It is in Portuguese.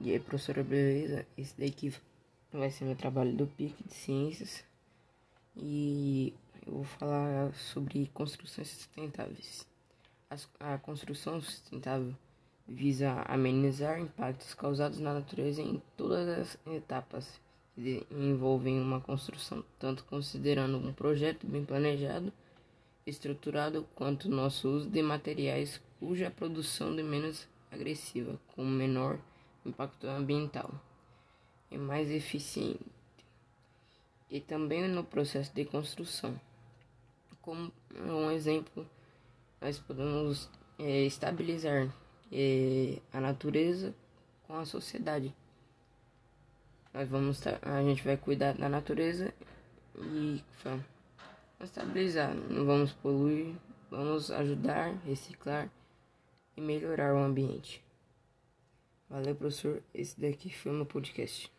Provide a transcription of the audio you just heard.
E aí, professora, beleza? Esse daqui vai ser meu trabalho do PIC de Ciências. E eu vou falar sobre construções sustentáveis. A construção sustentável visa amenizar impactos causados na natureza em todas as etapas que envolvem uma construção, tanto considerando um projeto bem planejado, estruturado, quanto nosso uso de materiais cuja produção é menos agressiva, com menor impacto ambiental e mais eficiente, e também no processo de construção. Como um exemplo, nós podemos é, estabilizar é, a natureza com a sociedade. Nós vamos a gente vai cuidar da natureza e estabilizar, não vamos poluir, vamos ajudar, reciclar e melhorar o ambiente. Valeu, professor. Esse daqui foi o meu podcast.